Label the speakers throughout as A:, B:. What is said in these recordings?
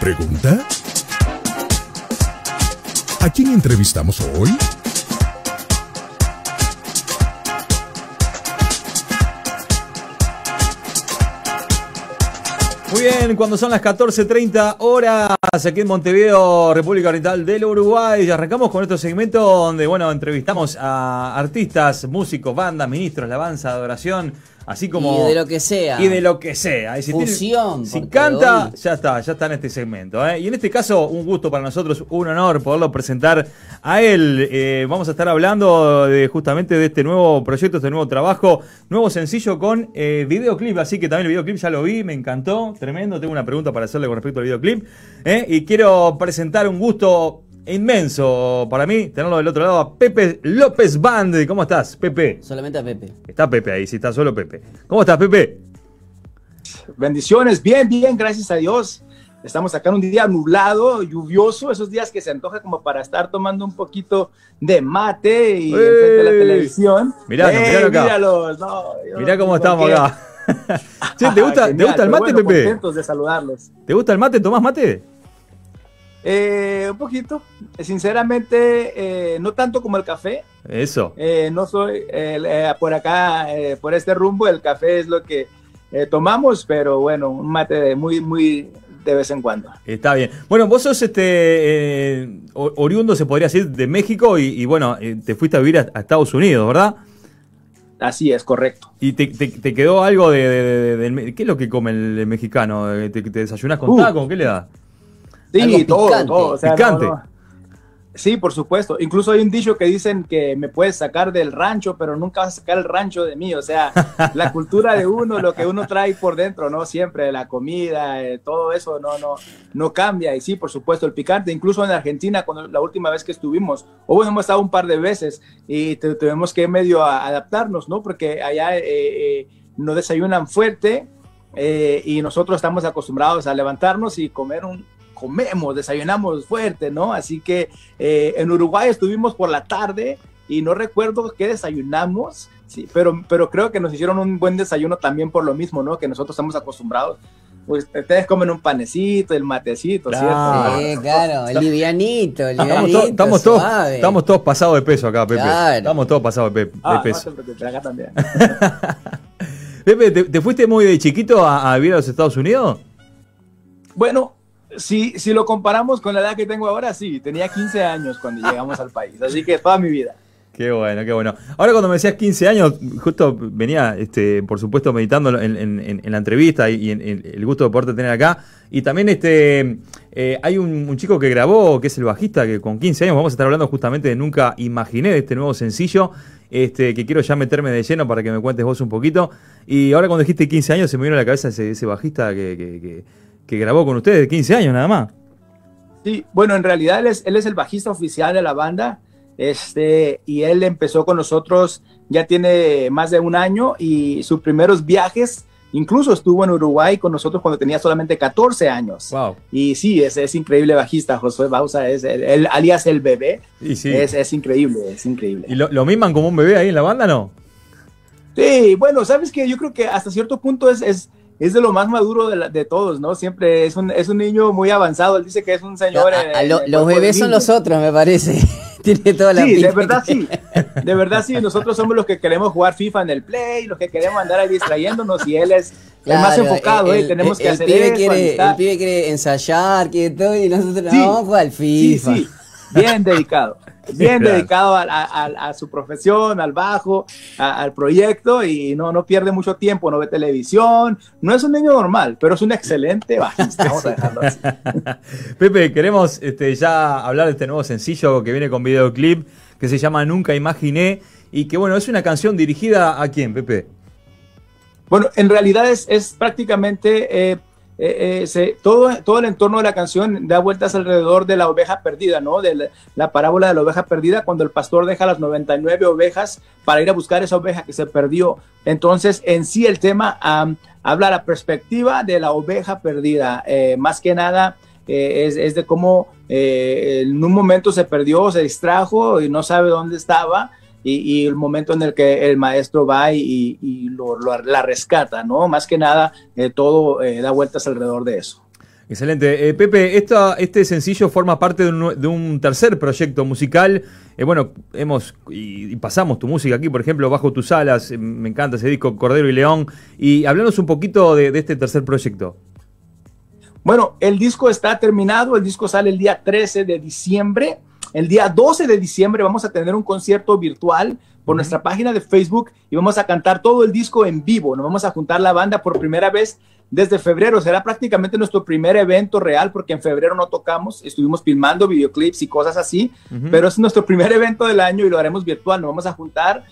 A: ¿Pregunta? ¿A quién entrevistamos hoy?
B: Muy bien, cuando son las 14.30 horas aquí en Montevideo, República Oriental del Uruguay, y arrancamos con nuestro segmento donde, bueno, entrevistamos a artistas, músicos, bandas, ministros, alabanza, adoración, así como...
C: Y de lo que sea.
B: Y de lo que sea. Y si tiene-
C: Fusión,
B: si
C: porque
B: canta,
C: hoy-
B: ya está, ya está en este segmento. ¿eh? Y en este caso, un gusto para nosotros, un honor poderlo presentar a él. Eh, vamos a estar hablando de justamente de este nuevo proyecto, este nuevo trabajo, nuevo sencillo con eh, videoclip. Así que también el videoclip ya lo vi, me encantó, tremendo. Tengo una pregunta para hacerle con respecto al videoclip. ¿eh? Y quiero presentar un gusto inmenso para mí tenerlo del otro lado a Pepe López Band. ¿Cómo estás, Pepe?
C: Solamente a Pepe.
B: Está Pepe ahí, si está solo Pepe. ¿Cómo estás, Pepe?
D: Bendiciones, bien, bien, gracias a Dios. Estamos acá en un día nublado, lluvioso, esos días que se antoja como para estar tomando un poquito de mate y
B: ¡Ey!
D: enfrente de la televisión.
B: Mirá,
D: ¡Ey,
B: miralo acá.
D: míralos! No, yo
B: Mirá cómo estamos
D: qué.
B: acá. Che, ¿te gusta, ¿te gusta el mate,
D: bueno,
B: Pepe?
D: Contentos de saludarlos.
B: ¿Te gusta el mate? ¿Tomás mate?
D: Eh, un poquito, sinceramente, eh, no tanto como el café.
B: Eso.
D: Eh, no soy eh, eh, por acá, eh, por este rumbo, el café es lo que eh, tomamos, pero bueno, un mate de muy, muy de vez en cuando.
B: Está bien. Bueno, vos sos este eh, oriundo, se podría decir, de México y, y, bueno, eh, te fuiste a vivir a, a Estados Unidos, ¿verdad?
D: Así es, correcto.
B: ¿Y te, te- te quedó algo de, ¿Qué es lo que come el, el mexicano? Eh, ¿Te, te desayunás con
D: Uh.
B: taco? ¿Qué le da?
D: Sí,
C: Algo
D: todo,
C: picante.
D: todo. o sea, no,
B: Picante.
D: no. Sí, por supuesto. Incluso hay un dicho que dicen que me puedes sacar del rancho, pero nunca vas a sacar el rancho de mí. O sea, la cultura de uno, lo que uno trae por dentro, ¿no? Siempre la comida, eh, todo eso no, no, no cambia. Y sí, por supuesto, el picante. Incluso en Argentina, cuando la última vez que estuvimos, o bueno, hemos estado un par de veces y te- tuvimos que medio a- adaptarnos, ¿no? Porque allá eh, eh, no desayunan fuerte eh, y nosotros estamos acostumbrados a levantarnos y comer un comemos, desayunamos fuerte, ¿no? Así que eh, en Uruguay estuvimos por la tarde y no recuerdo qué desayunamos, sí, pero, pero creo que nos hicieron un buen desayuno también por lo mismo, ¿no? Que nosotros estamos acostumbrados. Pues ustedes comen un panecito, el matecito,
B: Claro.
D: ¿cierto?
C: Sí, claro, el livianito, el
B: Estamos,
C: livianito,
B: to- estamos todos, estamos todos pasados de peso acá, Pepe.
C: Claro.
B: Estamos todos pasados de, pe- de
D: Ah, no
B: peso.
D: preocupes, acá también.
B: Pepe, ¿te, te fuiste muy de chiquito a, a vivir a los Estados Unidos?
D: Bueno, si, si lo comparamos con la edad que tengo ahora, sí, tenía 15 años cuando llegamos al país, así que toda mi vida.
B: Qué bueno, qué bueno. Ahora cuando me decías 15 años, justo venía, este, por supuesto, meditando en, en- la entrevista y, en, el gusto de poderte tener acá. Y también este, eh, hay un, un chico que grabó, que es el bajista, que con 15 años vamos a estar hablando justamente de Nunca Imaginé, de este nuevo sencillo, este, que quiero ya meterme de lleno para que me cuentes vos un poquito. Y ahora cuando dijiste 15 años se me vino a la cabeza ese, ese bajista que, que- que- que grabó con ustedes, de 15 años nada más.
D: Sí, bueno, en realidad él es, él es el bajista oficial de la banda, este, y él empezó con nosotros, ya tiene más de un año, y sus primeros viajes, incluso estuvo en Uruguay con nosotros cuando tenía solamente 14 años.
B: Wow.
D: Y sí, es, es increíble bajista, Josué Bausa, es el, el- alias el bebé,
B: Y sí.
D: es, es increíble, es increíble.
B: ¿Y lo, lo miman como un bebé ahí en la banda, no?
D: Sí, bueno, sabes que yo creo que hasta cierto punto es, es, es de lo más maduro de, la- de todos, ¿no? Siempre es un, es un niño muy avanzado, él dice que es un señor...
C: A-
D: en-
C: a- lo-
D: en el
C: los
D: de
C: bebés son los otros, me parece. Tiene toda la
D: Sí, de
C: pinta
D: verdad
C: que-
D: sí. De verdad sí. Nosotros somos los que queremos jugar FIFA en el Play, los que queremos andar ahí distrayéndonos y él es el más
C: Claro,
D: enfocado,
C: el-
D: ¿eh? Tenemos
C: el-
D: que
C: el
D: hacer
C: pibe
D: eso,
C: quiere. El pibe quiere ensayar, quiere todo, y nosotros
D: Sí.
C: no, vamos a jugar al
D: Sí,
C: FIFA.
D: sí. Bien dedicado. Bien
B: Claro.
D: dedicado a, a- su profesión, al bajo, a- al proyecto y no, no pierde mucho tiempo, no ve televisión. No es un niño normal, pero es un excelente bajista. Vamos a dejarlo así.
B: Pepe, queremos este, ya hablar de este nuevo sencillo que viene con videoclip que se llama Nunca Imaginé y que bueno, es una canción dirigida a quién, Pepe.
D: Bueno, en realidad es, es prácticamente eh, eh, eh, todo, todo el entorno de la canción da vueltas alrededor de la oveja perdida, ¿no? De la, la parábola de la oveja perdida, cuando el pastor deja las 99 ovejas para ir a buscar esa oveja que se perdió. Entonces, en sí el tema am, habla la perspectiva de la oveja perdida. Eh, más que nada, es, es de cómo en un momento se perdió, se distrajo y no sabe dónde estaba. Y, y el momento en el que el maestro va y, y lo, lo- la rescata, ¿no? Más que nada, eh, todo eh, da vueltas alrededor de eso.
B: Excelente. Eh, Pepe, esta, este sencillo forma parte de un, de un tercer proyecto musical. Eh, bueno, hemos y, y pasamos tu música aquí, por ejemplo, Bajo tus alas. me encanta ese disco, Cordero y León. Y háblanos un poquito de, de este tercer proyecto.
D: Bueno, el disco está terminado, el disco sale el día 13 de diciembre. El día 12 de diciembre vamos a tener un concierto virtual por nuestra página de Facebook y vamos a cantar todo el disco en vivo. Nos vamos a juntar la banda por primera vez desde febrero. Será prácticamente nuestro primer evento real porque en febrero no tocamos. Estuvimos filmando videoclips y cosas así, pero es nuestro primer evento del año y lo haremos virtual. Nos vamos a juntar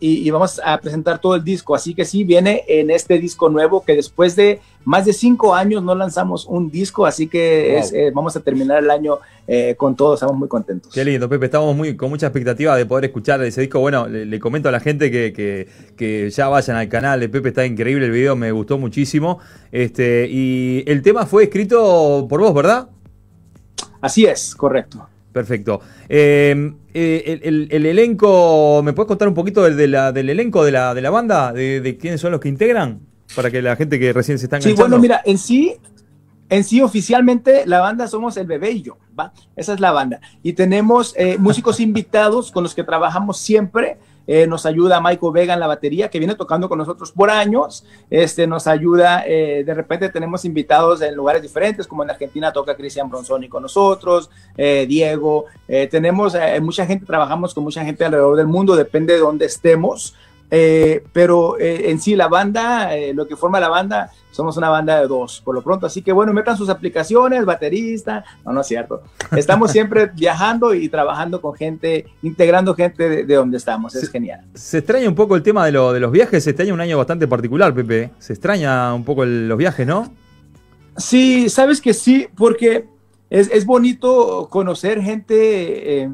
D: y vamos a presentar todo el disco. Así que sí, viene en este disco nuevo que después de más de cinco años no lanzamos un disco, así que
C: Wow.
D: es, eh, vamos a terminar el año eh, con todo. Estamos muy contentos.
B: Qué lindo, Pepe. Estamos muy, con mucha expectativa de poder escuchar ese disco. Bueno, le, le comento a la gente que, que- que ya vayan al canal de Pepe. Está increíble el video, me gustó muchísimo. Este, y el tema fue escrito por vos, ¿verdad?
D: Así es, correcto.
B: Perfecto. Eh, eh, el, el- el elenco, ¿me puedes contar un poquito del, de la- del elenco de la, de la banda? De, de quiénes son los que integran? Para que la gente que recién se está
D: Sí,
B: enganchando.
D: bueno, mira, en sí, en sí oficialmente la banda somos el bebé y yo, ¿va? Esa es la banda. Y tenemos eh, músicos invitados con los que trabajamos siempre. Eh, nos ayuda Michael Vega en la batería, que viene tocando con nosotros por años. Este, nos ayuda, eh, de repente tenemos invitados en lugares diferentes, como en Argentina toca Cristian Bronzoni con nosotros, eh, Diego. Tenemos mucha gente, trabajamos con mucha gente alrededor del mundo, depende de dónde estemos. Eh, pero eh, en sí, la banda, eh, lo que forma la banda, somos una banda de dos, por lo pronto. Así que bueno, metan sus aplicaciones, baterista. No, no es cierto. Estamos siempre viajando y trabajando con gente, integrando gente de, de donde estamos. Es
B: Sí.
D: genial.
B: Se extraña un poco el tema de, lo- de los viajes. Este año es un año bastante particular, Pepe. Se extraña un poco el- los viajes, ¿no?
D: Sí, sabes que sí, porque es, es bonito conocer gente, eh,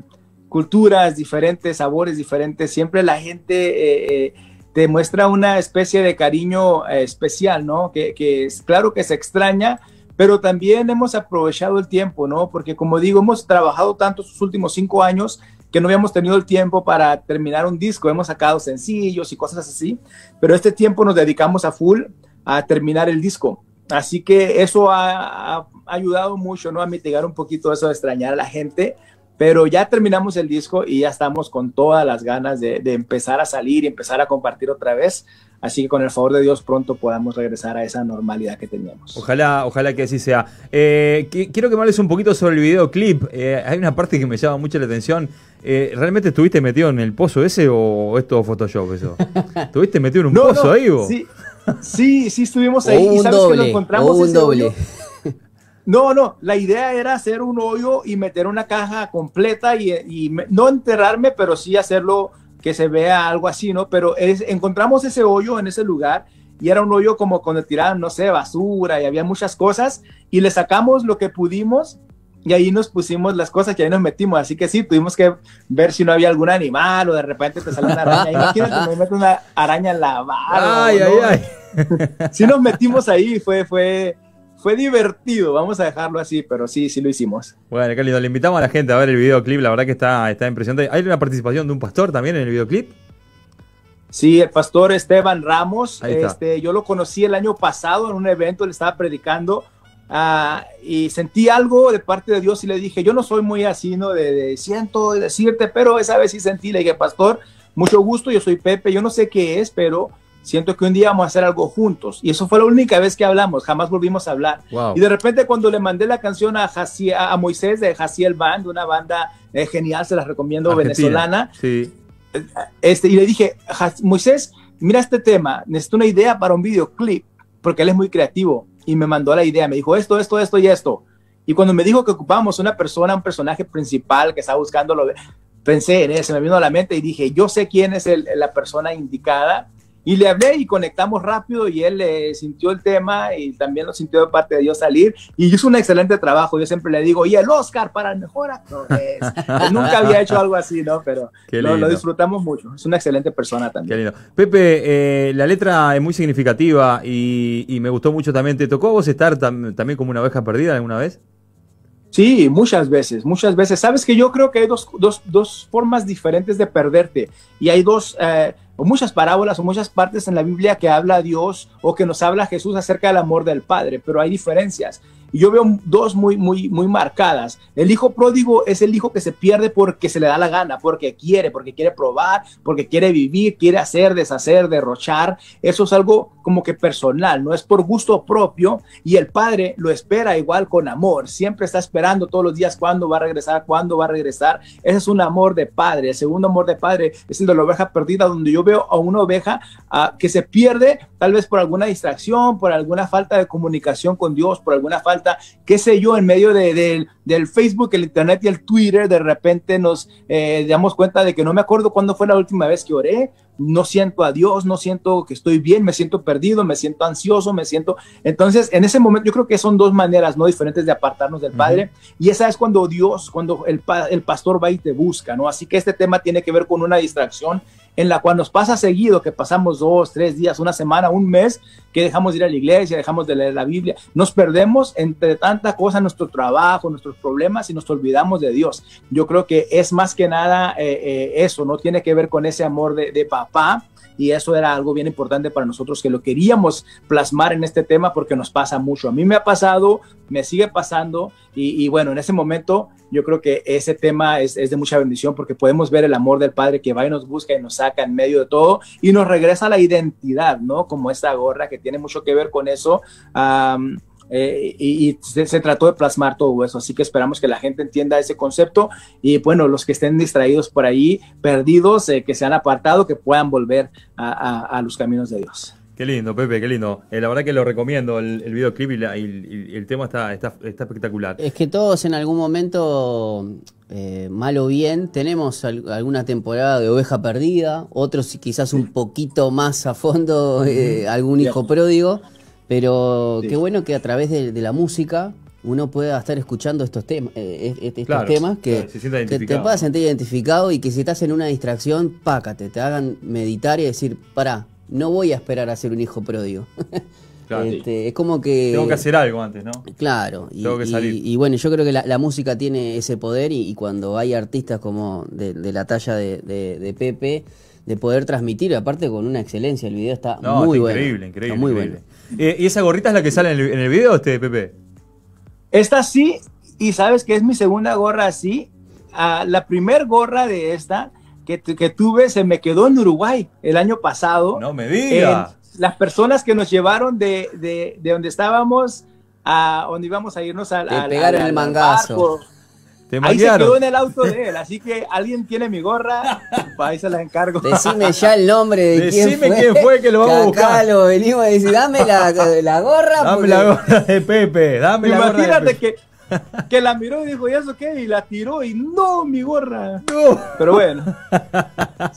D: culturas diferentes, sabores diferentes. Siempre la gente eh, eh, te muestra una especie de cariño eh, especial, ¿no? Que, que es claro que se extraña, pero también hemos aprovechado el tiempo, ¿no? Porque como digo, hemos trabajado tanto estos últimos cinco años que no habíamos tenido el tiempo para terminar un disco. Hemos sacado sencillos y cosas así, pero este tiempo nos dedicamos a full a terminar el disco. Así que eso ha, ha ayudado mucho, ¿no? A mitigar un poquito eso de extrañar a la gente. Pero ya terminamos el disco y ya estamos con todas las ganas de, de empezar a salir y empezar a compartir otra vez. Así que con el favor de Dios pronto podamos regresar a esa normalidad que teníamos.
B: Ojalá, ojalá que así sea. Eh, qui- quiero que me hables un poquito sobre el videoclip. Eh, hay una parte que me llama mucho la atención. Eh, ¿Realmente estuviste metido en el pozo ese o es todo Photoshop eso? ¿Estuviste metido en un pozo ahí vos?
D: Sí, sí, sí estuvimos
C: O
D: ahí. y sabes que lo encontramos
C: o un doble.
D: No, no, la idea era hacer un hoyo y meter una caja completa y, y me- no enterrarme, pero sí hacerlo que se vea algo así, ¿no? Pero es- encontramos ese hoyo en ese lugar y era un hoyo como cuando tiraban, no sé, basura y había muchas cosas y le sacamos lo que pudimos y ahí nos pusimos las cosas y ahí nos metimos. Así que sí, tuvimos que ver si no había algún animal o de repente te sale una araña. Imagínate, me mete una araña en la barba.
B: Ay,
D: ¿no?
B: ay, ay.
D: sí nos metimos ahí, fue, fue, fue divertido, vamos a dejarlo así, pero sí, sí lo hicimos.
B: Bueno, qué lindo. Le invitamos a la gente a ver el videoclip. La verdad que está, está impresionante. ¿Hay una participación de un pastor también en el videoclip?
D: Sí, el pastor Esteban Ramos, este, yo lo conocí el año pasado en un evento, le estaba predicando ah, y sentí algo de parte de Dios y le dije, yo no soy muy así, ¿no? De, de siento de decirte, pero esa vez sí sentí, le dije, pastor, mucho gusto, yo soy Pepe, yo no sé qué es, pero siento que un día vamos a hacer algo juntos. Y eso fue la única vez que hablamos, jamás volvimos a hablar.
B: Wow.
D: Y de repente cuando le mandé la canción a, Jaciel- a Moisés de Jaciel Band, una banda eh, genial, se las recomiendo,
B: Argentina.
D: venezolana,
B: Sí.
D: este, y le dije, "Jas- Moisés, mira este tema, necesito una idea para un videoclip, porque él es muy creativo. Y me mandó la idea, me dijo esto, esto, esto y esto. Y cuando me dijo que ocupábamos una persona, un personaje principal que estaba buscando, pensé en él, se me vino a la mente y dije, yo sé quién es el- la persona indicada. Y le hablé y conectamos rápido y él eh, sintió el tema y también lo sintió de parte de Dios salir. Y hizo un excelente trabajo. Yo siempre le digo, y el Oscar para el mejor actor. es". Él nunca había hecho algo así, ¿no? Pero lo, disfrutamos mucho. Es una excelente persona
B: Qué
D: también.
B: lindo. Pepe, eh, la letra es muy significativa y, y me gustó mucho también. ¿Te tocó a vos estar tam- también como una oveja perdida alguna vez?
D: Sí, muchas veces, muchas veces. Sabes que yo creo que hay dos, dos, dos formas diferentes de perderte y hay dos, eh, o muchas parábolas o muchas partes en la Biblia que habla Dios o que nos habla Jesús acerca del amor del Padre, pero hay diferencias. Yo veo dos muy, muy, muy marcadas. El hijo pródigo es el hijo que se pierde porque se le da la gana, porque quiere, porque quiere probar, porque quiere vivir, quiere hacer, deshacer, derrochar. Eso es algo como que personal, no es por gusto propio. Y el padre lo espera igual con amor. Siempre está esperando todos los días cuándo va a regresar, cuándo va a regresar. Ese es un amor de padre. El segundo amor de padre es el de la oveja perdida, donde yo veo a una oveja ah, que se pierde tal vez por alguna distracción, por alguna falta de comunicación con Dios, por alguna falta qué sé yo, en medio de, del Facebook, el Internet y el Twitter, de repente nos eh, damos cuenta de que no me acuerdo cuándo fue la última vez que oré, no siento a Dios, no siento que estoy bien, me siento perdido, me siento ansioso, me siento... Entonces, en ese momento yo creo que son dos maneras no diferentes de apartarnos del Padre y esa es cuando Dios, cuando el, el pastor va y te busca, ¿no? Así que este tema tiene que ver con una distracción en la cual nos pasa seguido que pasamos dos, tres días, una semana, un mes, que dejamos de ir a la iglesia, dejamos de leer la Biblia, nos perdemos entre tanta cosa nuestro trabajo, nuestros problemas y nos olvidamos de Dios. Yo creo que es más que nada eh, eh, eso, no tiene que ver con ese amor de, de papá, y eso era algo bien importante para nosotros que lo queríamos plasmar en este tema porque nos pasa mucho. A mí me ha pasado, me sigue pasando y, bueno, en ese momento yo creo que ese tema es, de mucha bendición porque podemos ver el amor del Padre que va y nos busca y nos saca en medio de todo y nos regresa la identidad, ¿no? Como esta gorra que tiene mucho que ver con eso. Eh, y, se, trató de plasmar todo eso. Así que esperamos que la gente entienda ese concepto y bueno, los que estén distraídos por ahí, perdidos, eh, que se han apartado, que puedan volver a, los caminos de Dios.
B: Qué lindo, Pepe, qué lindo. Eh, la verdad que lo recomiendo, el, el videoclip y, el tema está, está, espectacular.
C: Es que todos en algún momento, mal o bien, tenemos alguna temporada de oveja perdida, otros quizás un poquito más a fondo, algún hijo pródigo. Pero qué bueno que a través de, la música uno pueda estar escuchando estos, temas eh, estos temas que, te puedas sentir identificado y que si estás en una distracción, pácate, te hagan meditar y decir, para, no voy a esperar a ser un hijo pródigo. Este, es como que...
B: Tengo que hacer algo antes, ¿no?
C: Claro. Y, Tengo que salir. Y, bueno, yo creo que la, música tiene ese poder y, cuando hay artistas como de, la talla de Pepe, de poder transmitir, aparte con una excelencia. El video está muy bueno.
B: Increíble, increíble. muy bueno. Eh, ¿Y esa gorrita es la que sale en el, video, este Pepe?
D: Esta sí, y sabes que es mi segunda gorra así. Ah, la primer gorra de esta que, que, tuve se me quedó en Uruguay el año pasado.
B: No me digas.
D: las personas que nos llevaron de, de, de, donde estábamos a donde íbamos a irnos a,
C: a, pegar en el mangazo.
D: Ahí se quedó en el auto de él, así que alguien tiene mi gorra, ahí se la encargo.
C: Decime ya el nombre de
B: quién fue. quién fue que lo vamos a buscar.
C: Acá lo venimos a decir, dame la, la gorra.
B: Dame la gorra de Pepe, dame la gorra
D: Imagínate que, que la miró y dijo, ¿y eso qué? Y la tiró y no, mi gorra. No. Pero bueno.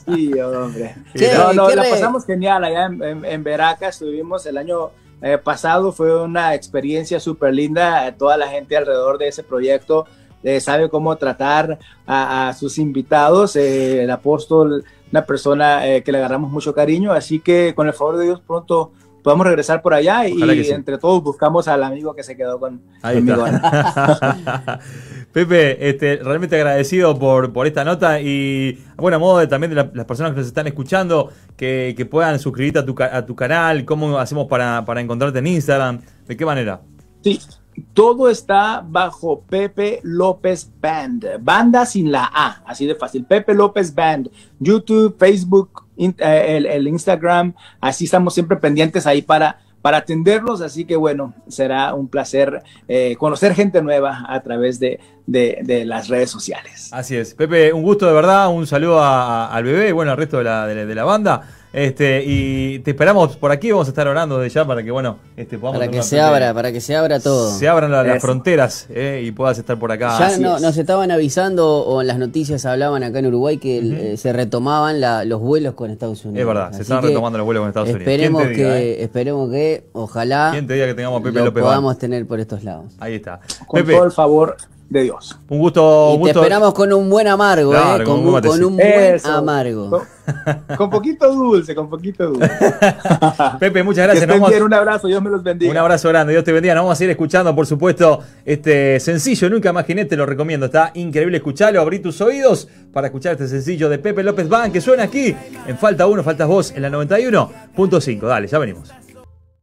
D: Sí, hombre. no, no, la pasamos genial allá en, en, Veracruz, estuvimos el año eh, pasado, fue una experiencia súper linda, toda la gente alrededor de ese proyecto eh, sabe cómo tratar a, sus invitados. Eh, el apóstol, una persona eh, que le agarramos mucho cariño, así que con el favor de Dios pronto podemos regresar por allá y entre todos buscamos al amigo que se quedó con, conmigo.
B: Pepe, este, realmente agradecido por, por esta nota y, bueno, a modo de, también de las personas que nos están escuchando, que, puedan suscribirte a tu, a tu canal, cómo hacemos para, para encontrarte en Instagram, de qué manera.
D: Sí, todo está bajo Pepe López Band. Banda sin la A, así de fácil. Pepe López Band. YouTube, Facebook, eh, el, Instagram. Así estamos siempre pendientes ahí para, para atenderlos. Así que bueno, será un placer eh, conocer gente nueva a través de, las redes sociales.
B: Así es. Pepe, un gusto de verdad. Un saludo al bebé y bueno, al resto de la, de la banda. Este, y te esperamos por aquí, vamos a estar orando de ya para que, bueno, este,
C: podamos... Para que se abra, para que se abra todo.
B: Se abran las fronteras eh, y puedas estar por acá.
C: Ya no, nos estaban avisando, o en las noticias hablaban acá en Uruguay, que eh, se retomaban los vuelos con Estados Unidos.
B: Es verdad, se están retomando los vuelos con Estados
C: esperemos Unidos. Que, eh? Esperemos que, ojalá,
B: ¿Quién te diga que tengamos Pepe
C: lo podamos tener por estos lados.
B: Ahí está.
D: Con todo el favor de Dios.
B: Un gusto.
C: Y
B: un
C: te
B: gusto.
C: esperamos con un buen amargo,
B: Claro,
C: ¿eh?
B: con
C: Con,
B: un
C: con un buen
D: Eso.
C: amargo.
D: Con, con poquito dulce, con poquito dulce.
B: Pepe, muchas
D: Que
B: gracias.
D: estén
B: Nos vamos-
D: bien, un abrazo, Dios me los bendiga.
B: Un abrazo grande, Dios te bendiga. Nos vamos a seguir escuchando, por supuesto, este sencillo, nunca imaginé, te lo recomiendo. Está increíble escucharlo, abrí tus oídos para escuchar este sencillo de Pepe López Van que suena aquí en Falta 1, Faltas Vos en la 91.5. Dale, ya venimos.